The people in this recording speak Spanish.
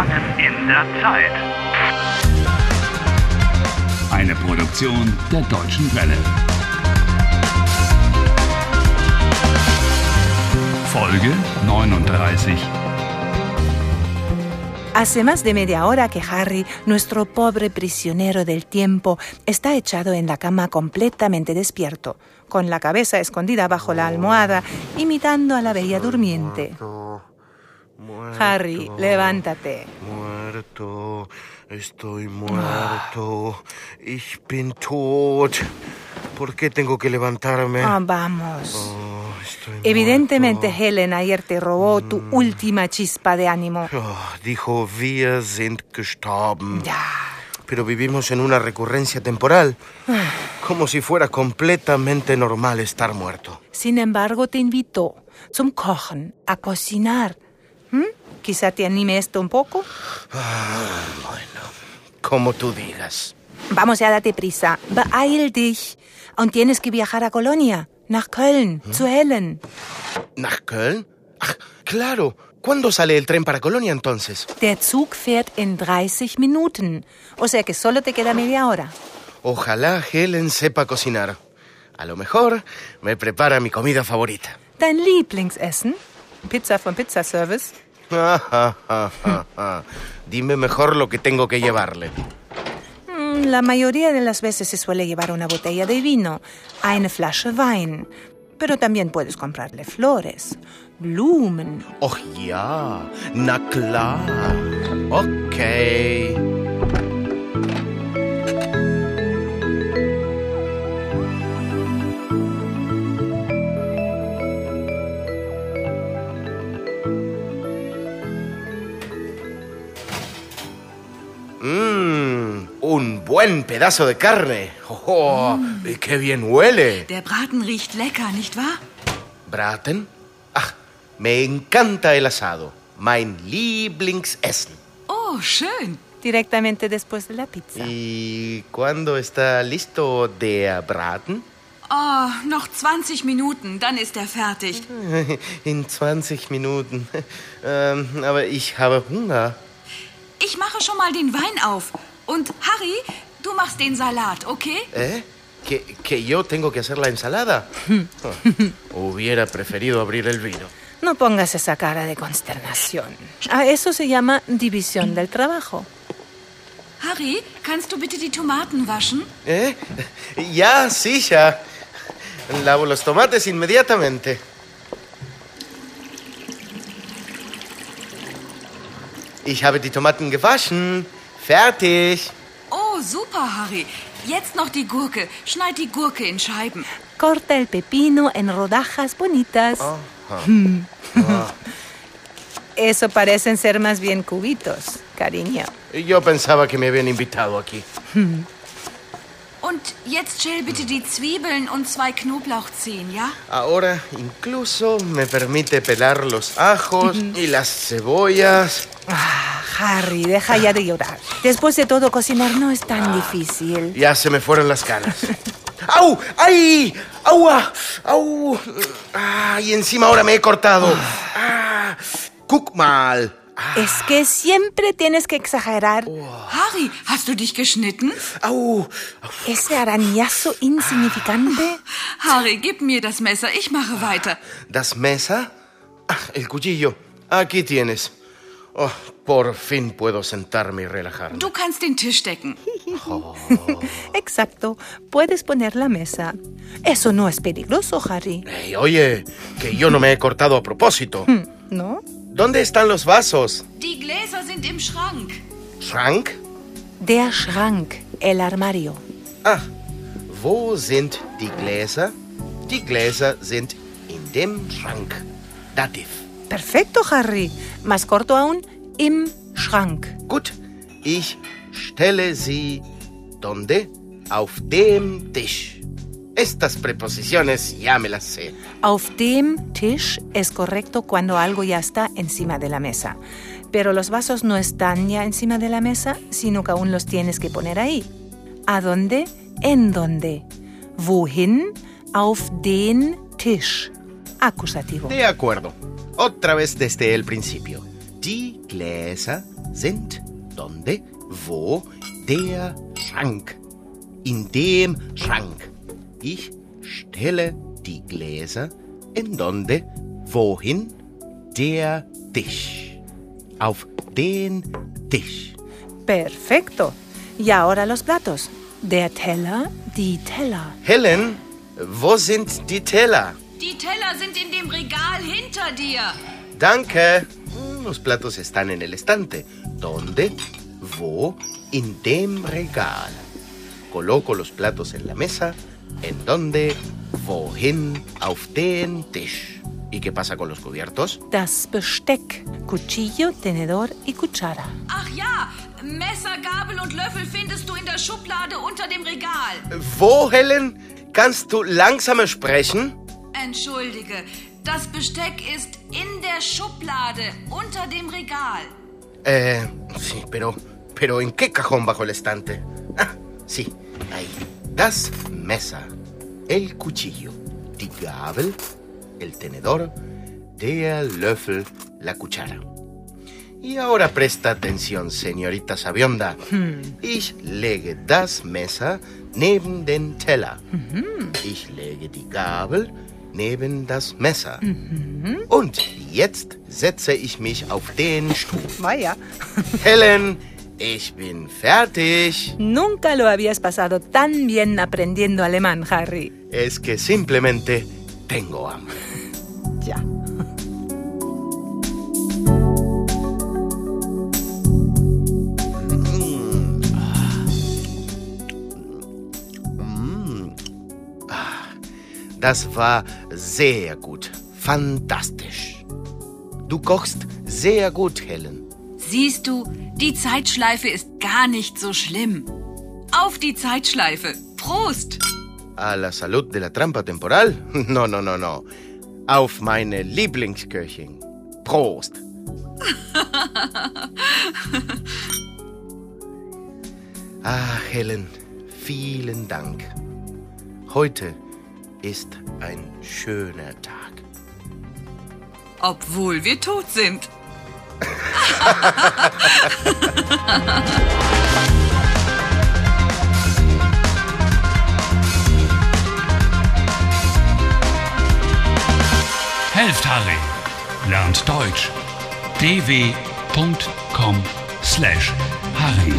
Gefangen in der Zeit. Eine Produktion der Deutschen Welle. Folge 39. Hace más de media hora que Harry, nuestro pobre prisionero del tiempo, está echado en la cama completamente despierto, con la cabeza escondida bajo la almohada, imitando a la bella durmiente. Harry, levántate. Muerto, estoy muerto. Ich bin tot. ¿Por qué tengo que levantarme? Ah, vamos. Oh, Evidentemente muerto. Helen ayer te robó tu última chispa de ánimo. Oh, dijo, wir sind gestorben. Ya. Pero vivimos en una recurrencia temporal. Como si fuera completamente normal estar muerto. Sin embargo, te invitó zum Kochen, a cocinar. ¿Mm? Quizá te anime esto un poco. Como tú digas. Vamos, ya date prisa. Beeil dich. Und tienes que viajar a Colonia, nach Köln, zu Helen. ¿Nach Köln? Ah, claro. ¿Cuándo sale el tren para Colonia entonces? Der Zug fährt in 30 Minuten. O sea que solo te queda media hora. Ojalá Helen sepa cocinar. A lo mejor me prepara mi comida favorita. Dein Lieblingsessen? Pizza vom Pizzaservice? Dime mejor lo que tengo que llevarle. Mm, La mayoría de las veces se suele llevar una botella de vino, eine Flasche Wein. Pero también puedes comprarle flores, Blumen. Oh ja, na klar. Okay. Buen pedazo de carne. Oh, y qué bien huele. Der Braten riecht lecker, nicht wahr? Braten? Ach, me encanta el asado. Mein Lieblingsessen. Oh, schön. Directamente después de la pizza. ¿Y cuándo está listo der Braten? Oh, noch 20 Minuten, dann ist er fertig. In 20 Minuten. Ähm, aber ich habe Hunger. Ich mache schon mal den Wein auf. Und Harry, du machst den Salat, okay? ¿Eh? ¿Que, que yo tengo que hacer la ensalada? Oh, hubiera preferido abrir el vino. No pongas esa cara de consternación. A eso se llama división del trabajo. Harry, kannst du bitte die Tomaten waschen? ¿Eh? Ya, sicher. Lavo los tomates inmediatamente. Ich habe die Tomaten gewaschen. Fertig. Oh, super, Harry. Jetzt noch die Gurke. Schneid die Gurke in Scheiben. Corta el pepino en rodajas bonitas. Eso parecen ser más bien cubitos, cariño. Yo pensaba que me habían invitado aquí. Und jetzt schäl bitte die Zwiebeln und zwei Knoblauchzehen, ja? Ahora incluso me permite pelar los ajos y las cebollas. Ah, Harry, deja ya de llorar. Después de todo, cocinar no es tan difícil. Ya se me fueron las ganas. ¡Au! ¡Ay! ¡Aua! ¡Au! ¡Ah! Y encima ahora me he cortado. ¡Ah! ¡Guck mal! Es que siempre tienes que exagerar. Harry, hast du dich geschnitten? ¡Au! Ese arañazo insignificante. Harry, gib mir das Messer, ich mache weiter. ¿Das mesa? Ah, el cuchillo. Aquí tienes. Oh, por fin puedo sentarme y relajarme. Du kannst den Tisch decken. Exacto. Puedes poner la mesa. Eso no es peligroso, Harry. Ey, oye, que yo no me he cortado a propósito. ¿No? ¿Dónde están los vasos? Die Gläser sind im Schrank. ¿Schrank? Der Schrank, el armario. Ah, wo sind die Gläser? Die Gläser sind in dem Schrank. Dativ. Perfecto, Harry. Más corto aún, im Schrank. Gut, ich stelle sie ¿dónde? Auf dem Tisch. Estas preposiciones ya me las sé. Auf dem Tisch es correcto cuando algo ya está encima de la mesa. Pero los vasos no están ya encima de la mesa, sino que aún los tienes que poner ahí. ¿A dónde? ¿En dónde? Wohin? Auf den Tisch. Acusativo. De acuerdo. Otra vez desde el principio. Die Gläser sind donde, wo, der Schrank. In dem Schrank. Ich stelle die Gläser in donde, wohin, der Tisch. Auf den Tisch. Perfecto. Y ahora los platos. Der Teller, die Teller. Helen, wo sind die Teller? Die Teller sind in dem Regal hinter dir. Danke. Los platos están en el estante. ¿Dónde? Wo? En dem Regal. Coloco los platos en la mesa. ¿En dónde? Wohin? Auf den Tisch. ¿Y qué pasa con los cubiertos? Das Besteck. Cuchillo, tenedor y cuchara. Ach ja, Messer, Gabel und Löffel findest du in der Schublade unter dem Regal. Wo, Helen? Kannst du langsamer sprechen? Entschuldige, das Besteck ist in der Schublade unter dem Regal. Eh, sí, pero, pero ¿en qué cajón bajo el estante? Ah, sí, ahí. Das Messer, el cuchillo, die Gabel, el tenedor, der Löffel, la cuchara. Y ahora presta atención, señorita Sabionda. Ich lege das Messer neben den Teller. Ich lege die Gabel neben das Messer. Und jetzt setze ich mich auf den Stuhl. Vaya. Helen, ich bin fertig. Nunca lo habías pasado tan bien aprendiendo alemán, Harry. Es que simplemente tengo hambre. Ya. Das war sehr gut. Fantastisch. Du kochst sehr gut, Helen. Siehst du, die Zeitschleife ist gar nicht so schlimm. Auf die Zeitschleife. Prost! A la salud de la trampa temporal? No, no, no, no. Auf meine Lieblingsköchin. Prost. ah, Helen, vielen Dank. Heute ist ein schöner Tag. Obwohl wir tot sind. Helft Harry. Lernt Deutsch. dw.com/harry.